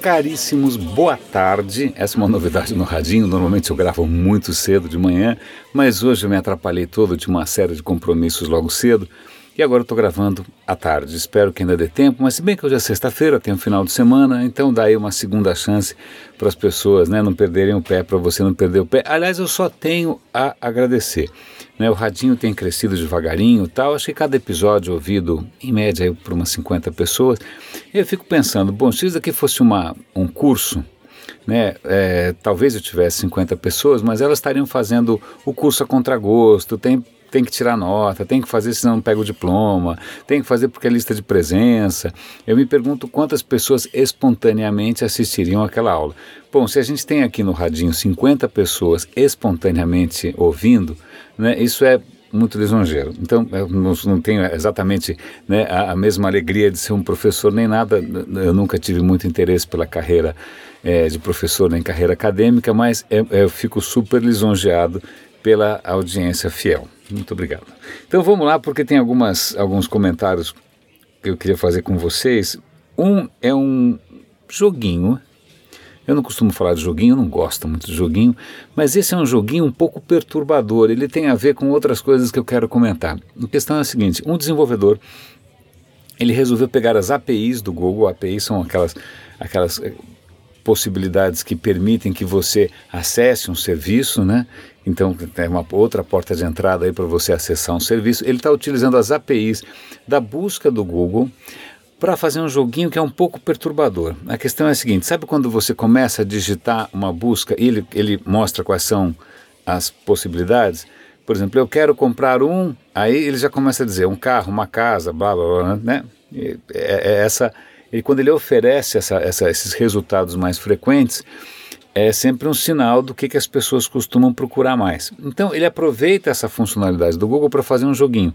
Caríssimos, boa tarde. Essa é uma novidade no Radinho. Normalmente eu gravo muito cedo de manhã, mas hoje eu me atrapalhei todo de uma série de compromissos logo cedo. E agora eu estou gravando à tarde. Espero que ainda dê tempo, mas se bem que hoje é sexta-feira, tem um final de semana, então dá aí uma segunda chance para as pessoas né, não perderem o pé, para você não perder o pé. Aliás, eu só tenho a agradecer. Né, o radinho tem crescido devagarinho tal. Acho que cada episódio ouvido, em média, por umas 50 pessoas. Eu fico pensando, bom, se isso aqui fosse uma, um curso, né, é, talvez eu tivesse 50 pessoas, mas elas estariam fazendo o curso a contragosto, tem tem que tirar nota, tem que fazer senão não pega o diploma, tem que fazer porque é lista de presença. Eu me pergunto quantas pessoas espontaneamente assistiriam àquela aula. Bom, se a gente tem aqui no Radinho 50 pessoas espontaneamente ouvindo, né, isso é muito lisonjeiro. Então, eu não, tenho exatamente né, a, a, mesma alegria de ser um professor nem nada. Eu nunca tive muito interesse pela carreira é, de professor nem carreira acadêmica, mas eu fico super lisonjeado pela audiência fiel. Muito obrigado. Então vamos lá, porque tem algumas, alguns comentários que eu queria fazer com vocês. Um é um joguinho. Eu não costumo falar de joguinho, não gosto muito de joguinho, mas esse é um joguinho um pouco perturbador. Ele tem a ver com outras coisas que eu quero comentar. A questão é a seguinte: um desenvolvedor ele resolveu pegar as APIs do Google. APIs são aquelas, aquelas possibilidades que permitem que você acesse um serviço, né? Então tem uma outra porta de entrada aí para você acessar um serviço. Ele está utilizando as APIs da busca do Google para fazer um joguinho que é um pouco perturbador. A questão é a seguinte: sabe quando você começa a digitar uma busca e ele, ele mostra quais são as possibilidades? Por exemplo, eu quero comprar um, aí ele já começa a dizer um carro, uma casa, blá blá blá, né? É, é essa, e quando ele oferece essa, essa, esses resultados mais frequentes, é sempre um sinal do que, que as pessoas costumam procurar mais. Então ele aproveita essa funcionalidade do Google para fazer um joguinho.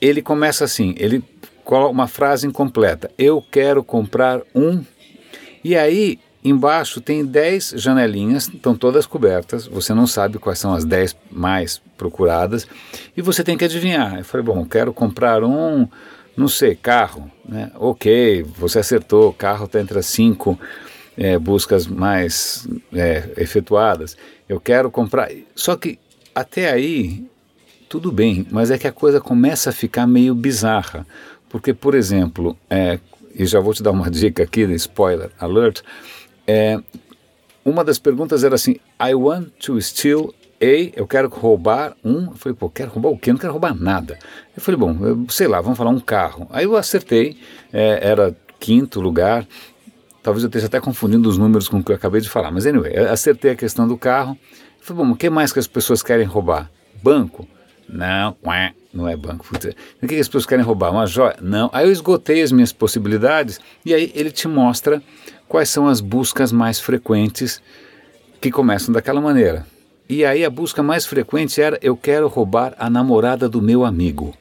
Ele começa assim, ele coloca uma frase incompleta. Eu quero comprar um. E aí embaixo tem 10 janelinhas, estão todas cobertas. Você não sabe quais são as 10 mais procuradas e você tem que adivinhar. Eu falei, bom, quero comprar um, não sei, carro, né? Ok, você acertou, carro está entre as 5 é, buscas mais é, efetuadas. Eu quero comprar. Só que até aí tudo bem, mas é que a coisa começa a ficar meio bizarra. Porque, por exemplo, é, e já vou te dar uma dica aqui, spoiler alert, é, uma das perguntas era assim: I want to steal a, eu quero roubar um. Eu falei, pô, quero roubar o quê? Eu não quero roubar nada. Eu falei, bom, eu, sei lá, vamos falar um carro. Aí eu acertei, é, era quinto lugar. Talvez eu esteja até confundindo os números com o que eu acabei de falar, mas anyway, acertei a questão do carro. Falei, bom, o que mais que as pessoas querem roubar? Banco? Não, não é banco. O que, que as pessoas querem roubar? Uma joia? Não. Aí eu esgotei as minhas possibilidades e aí ele te mostra quais são as buscas mais frequentes que começam daquela maneira. E aí a busca mais frequente era eu quero roubar a namorada do meu amigo.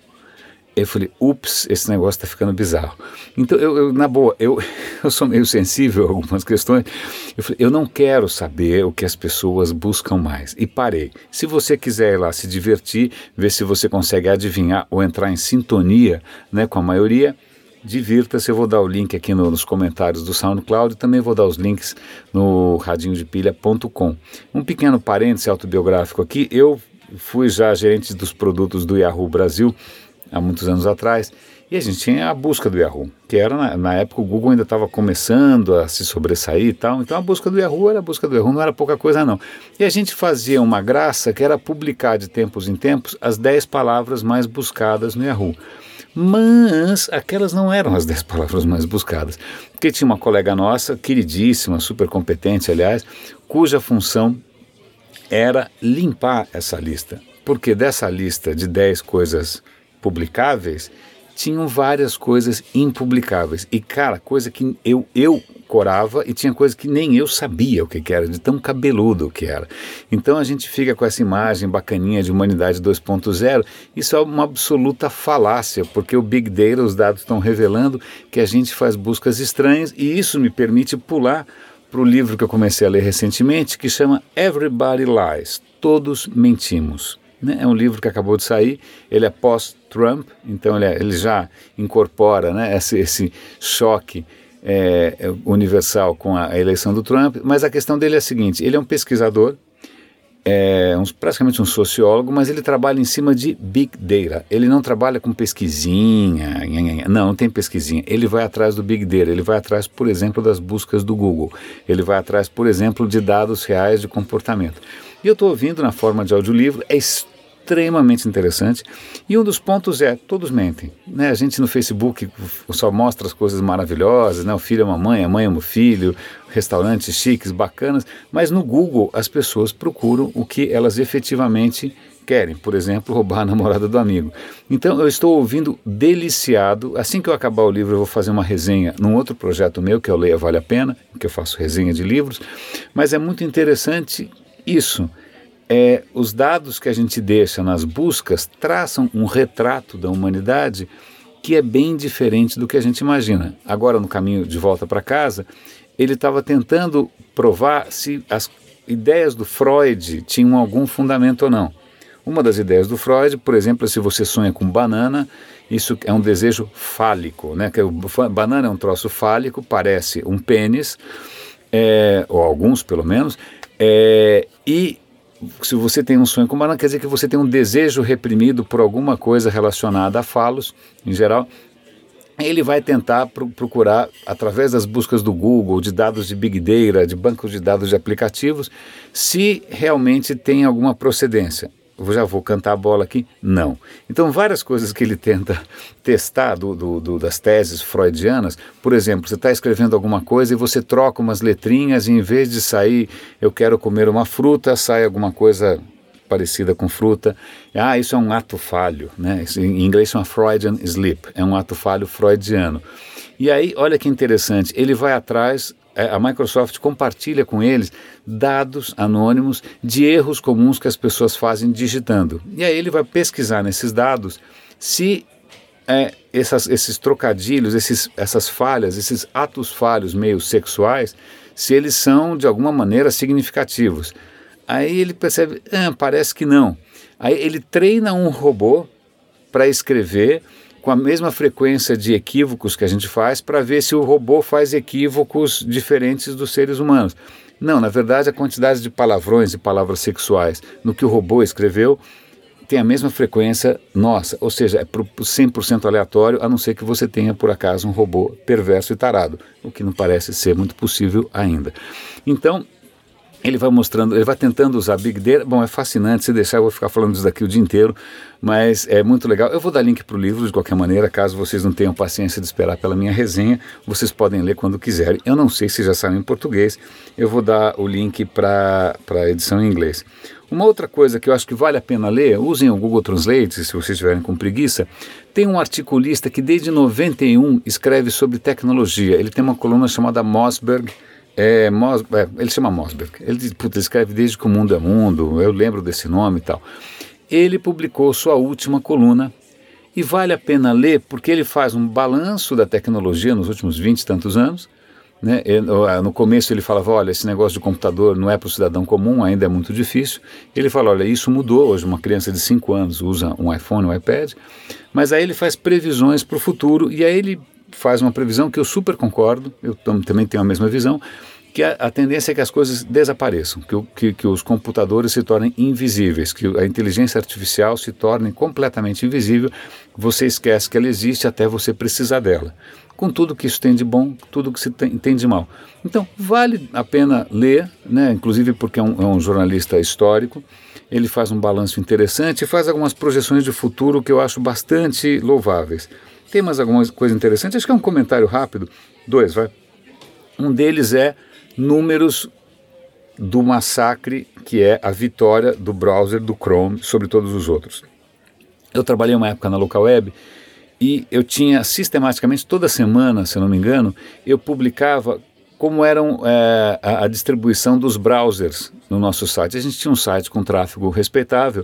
Eu falei, ups, esse negócio está ficando bizarro. Então, eu, eu, na boa, eu, eu sou meio sensível a algumas questões. Eu falei, eu não quero saber o que as pessoas buscam mais. E parei. Se você quiser ir lá se divertir, ver se você consegue adivinhar ou entrar em sintonia né, com a maioria, divirta-se. Eu vou dar o link aqui no, nos comentários do SoundCloud e também vou dar os links no radinhodepilha.com. Um pequeno parêntese autobiográfico aqui. Eu fui já gerente dos produtos do Yahoo Brasil há muitos anos atrás, e a gente tinha a busca do Yahoo, que era na, na época o Google ainda estava começando a se sobressair e tal, então a busca do Yahoo era a busca do Yahoo, não era pouca coisa não. E a gente fazia uma graça que era publicar de tempos em tempos as 10 palavras mais buscadas no Yahoo. Mas aquelas não eram as 10 palavras mais buscadas, porque tinha uma colega nossa, queridíssima, super competente, aliás, cuja função era limpar essa lista. Porque dessa lista de 10 coisas publicáveis, tinham várias coisas impublicáveis. E, cara, coisa que eu, eu corava e tinha coisa que nem eu sabia o que, que era, de tão cabeludo que era. Então a gente fica com essa imagem bacaninha de humanidade 2.0. Isso é uma absoluta falácia, porque o Big Data, os dados estão revelando que a gente faz buscas estranhas e isso me permite pular para o livro que eu comecei a ler recentemente, que chama Everybody Lies Todos Mentimos. Né? É um livro que acabou de sair, ele é pós-Trump, então ele, é, ele, já incorpora né, esse, esse choque é, é, universal com a, a, eleição do Trump, mas a questão dele é a seguinte: ele é um pesquisador, é um, praticamente um sociólogo, mas ele trabalha em cima de big data. Ele não trabalha com pesquisinha, não, não tem pesquisinha. Ele vai atrás do big data. Ele vai atrás, por exemplo, das buscas do Google. Ele vai atrás, por exemplo, de dados reais de comportamento. E eu estou ouvindo na forma de audiolivro. É extremamente interessante. E um dos pontos é, todos mentem. Né? A gente no Facebook só mostra as coisas maravilhosas, né? o filho ama a mãe, a mãe ama o filho, restaurantes chiques, bacanas, mas no Google as pessoas procuram o que elas efetivamente querem, por exemplo, roubar a namorada do amigo. Então eu estou ouvindo deliciado. Assim que eu acabar o livro, eu vou fazer uma resenha num outro projeto meu que eu leia Vale a Pena, que eu faço resenha de livros, mas é muito interessante isso é, os dados que a gente deixa nas buscas traçam um retrato da humanidade que é bem diferente do que a gente imagina. Agora, no caminho de volta para casa, ele estava tentando provar se as ideias do Freud tinham algum fundamento ou não. Uma das ideias do Freud, por exemplo, é se você sonha com banana, isso é um desejo fálico, né? Que o, banana é um troço fálico, parece um pênis, é, ou alguns pelo menos, é, e se você tem um sonho com banana, quer dizer que você tem um desejo reprimido por alguma coisa relacionada a falos, em geral. Ele vai tentar pro procurar, através das buscas do Google, de dados de Big Data, de bancos de dados de aplicativos, se realmente tem alguma procedência já vou cantar a bola aqui? Não. Então, várias coisas que ele tenta testar do, do, do, das teses freudianas, por exemplo, você está escrevendo alguma coisa e você troca umas letrinhas e em vez de sair eu quero comer uma fruta, sai alguma coisa parecida com fruta. Ah, isso é um ato falho, né? Em inglês chama Freudian slip, é um ato falho freudiano. E aí, olha que interessante, ele vai atrás a Microsoft compartilha com eles dados anônimos de erros comuns que as pessoas fazem digitando. E aí ele vai pesquisar nesses dados se é, essas, esses trocadilhos, esses, essas falhas, esses atos falhos meio sexuais, se eles são de alguma maneira significativos. Aí ele percebe, ah, parece que não. Aí ele treina um robô para escrever com a mesma frequência de equívocos que a gente faz para ver se o robô faz equívocos diferentes dos seres humanos. Não, na verdade, a quantidade de palavrões e palavras sexuais no que o robô escreveu tem a mesma frequência nossa, ou seja, é 100% aleatório, a não ser que você tenha, por acaso, um robô perverso e tarado, o que não parece ser muito possível ainda. Então, ele vai mostrando, ele vai tentando usar Big Data. Bom, é fascinante. Se deixar, eu vou ficar falando disso daqui o dia inteiro, mas é muito legal. Eu vou dar link para o livro de qualquer maneira, caso vocês não tenham paciência de esperar pela minha resenha, vocês podem ler quando quiserem. Eu não sei se já saiu em português, eu vou dar o link para a edição em inglês. Uma outra coisa que eu acho que vale a pena ler, usem o Google Translate se vocês estiverem com preguiça. Tem um articulista que desde 91 escreve sobre tecnologia. Ele tem uma coluna chamada Mossberg é, Mos, é, ele chama Mosberg. Ele puta, escreve desde que o mundo é mundo, eu lembro desse nome e tal. Ele publicou sua última coluna e vale a pena ler porque ele faz um balanço da tecnologia nos últimos 20 e tantos anos. Né? No começo ele falava, olha, esse negócio de computador não é para o cidadão comum, ainda é muito difícil. Ele fala, olha, isso mudou, hoje uma criança de 5 anos usa um iPhone, um iPad, mas aí ele faz previsões para o futuro e aí ele faz uma previsão que eu super concordo, eu também tenho a mesma visão, que a, a, tendência é que as coisas desapareçam, que, que, que, os computadores se tornem invisíveis, que a inteligência artificial se torne completamente invisível, você esquece que ela existe até você precisar dela. Com tudo que isso tem de bom, tudo que se tem, tem de mal. Então, vale a pena ler, né, inclusive porque é um, é um jornalista histórico, ele faz um balanço interessante e faz algumas projeções de futuro que eu acho bastante louváveis. Tem mais alguma coisa interessante? Acho que é um comentário rápido. Dois, vai. Um deles é números do massacre que é a vitória do browser do Chrome sobre todos os outros. Eu trabalhei uma época na local web e eu tinha sistematicamente toda semana, se não me engano, eu publicava como eram é, a, distribuição dos browsers no nosso site. A gente tinha um site com tráfego respeitável,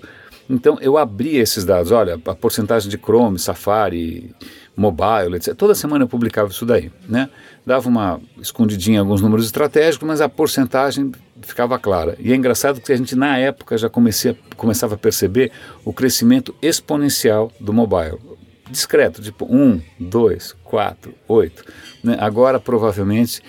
então eu abria esses dados. Olha, a porcentagem de Chrome, Safari, mobile, etc. Toda semana eu publicava isso daí, né? Dava uma escondidinha em alguns números estratégicos, mas a porcentagem ficava clara. E é engraçado que a gente na época já começava a perceber o crescimento exponencial do mobile. discreto, tipo 1, 2, 4, 8. Né? Agora, provavelmente,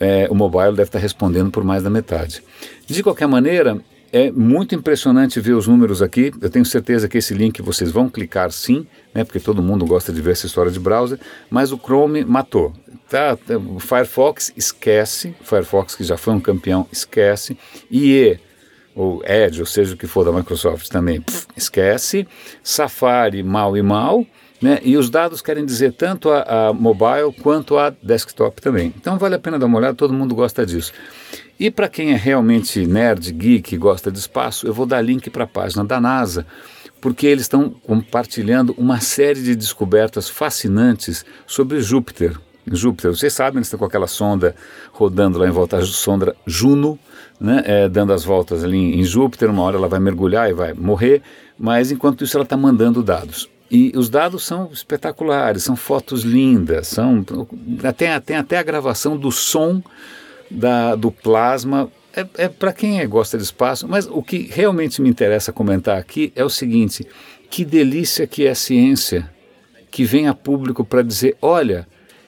é, o mobile deve estar respondendo por mais da metade. De qualquer maneira, é muito impressionante ver os números aqui. Eu tenho certeza que esse link vocês vão clicar sim, né, porque todo mundo gosta de ver essa história de browser, mas o Chrome matou. Tá, o Firefox esquece, Firefox que já foi um campeão, esquece. IE, ou Edge, ou seja o que for da Microsoft também, pff, esquece. Safari, mal e mal. Né? E os dados querem dizer tanto a, a mobile quanto a desktop também. Então vale a pena dar uma olhada, todo mundo gosta disso. E para quem é realmente nerd, geek, gosta de espaço, eu vou dar link para a página da NASA, porque eles estão compartilhando uma série de descobertas fascinantes sobre Júpiter. Júpiter, vocês sabem, eles estão com aquela sonda rodando lá em volta da sonda Juno, né, é, dando as voltas ali em Júpiter, uma hora ela vai mergulhar e vai morrer, mas enquanto isso ela está mandando dados. E os dados são espetaculares, são fotos lindas, são até, tem até a gravação do som da, do plasma é, é para quem é, gosta de espaço, mas o que realmente me interessa comentar aqui é o seguinte: que delícia que é a ciência que vem a público para dizer: olha,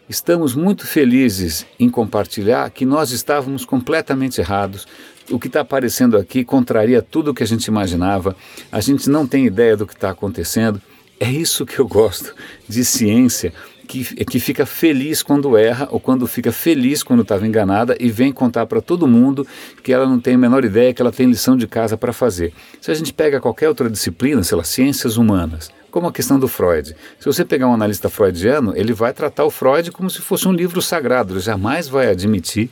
estamos muito felizes em compartilhar que nós estávamos completamente errados. O que está aparecendo aqui contraria tudo o que a gente imaginava, a gente não tem ideia do que está acontecendo. É isso que eu gosto de ciência que, que fica feliz quando erra ou quando fica feliz quando estava enganada e vem contar para todo mundo que ela não tem a menor ideia que ela tem lição de casa para fazer. Se a gente pega qualquer outra disciplina, sei lá, ciências humanas, como a questão do Freud. Se você pegar um analista freudiano, ele vai tratar o Freud como se fosse um livro sagrado, ele jamais vai admitir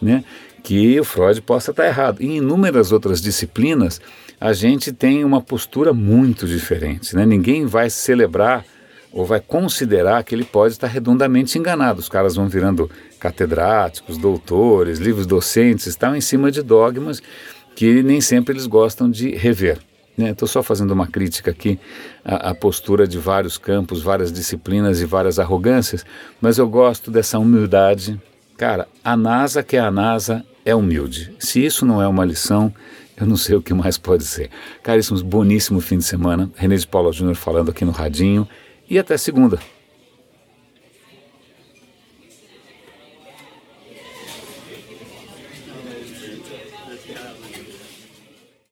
né, que o Freud possa estar errado. Em inúmeras outras disciplinas, a gente tem uma postura muito diferente. Né? Ninguém vai celebrar ou vai considerar que ele pode estar redondamente enganado. Os caras vão virando catedráticos, doutores, livros docentes, estão em cima de dogmas que nem sempre eles gostam de rever. Estou né? só fazendo uma crítica aqui à, à, postura de vários campos, várias disciplinas e várias arrogâncias, mas eu gosto dessa humildade. Cara, a NASA, que é a NASA, é humilde. Se isso não é uma lição, eu não sei o que mais pode ser. Caríssimos, boníssimo fim de semana. René de Paula Júnior falando aqui no Radinho e até segunda.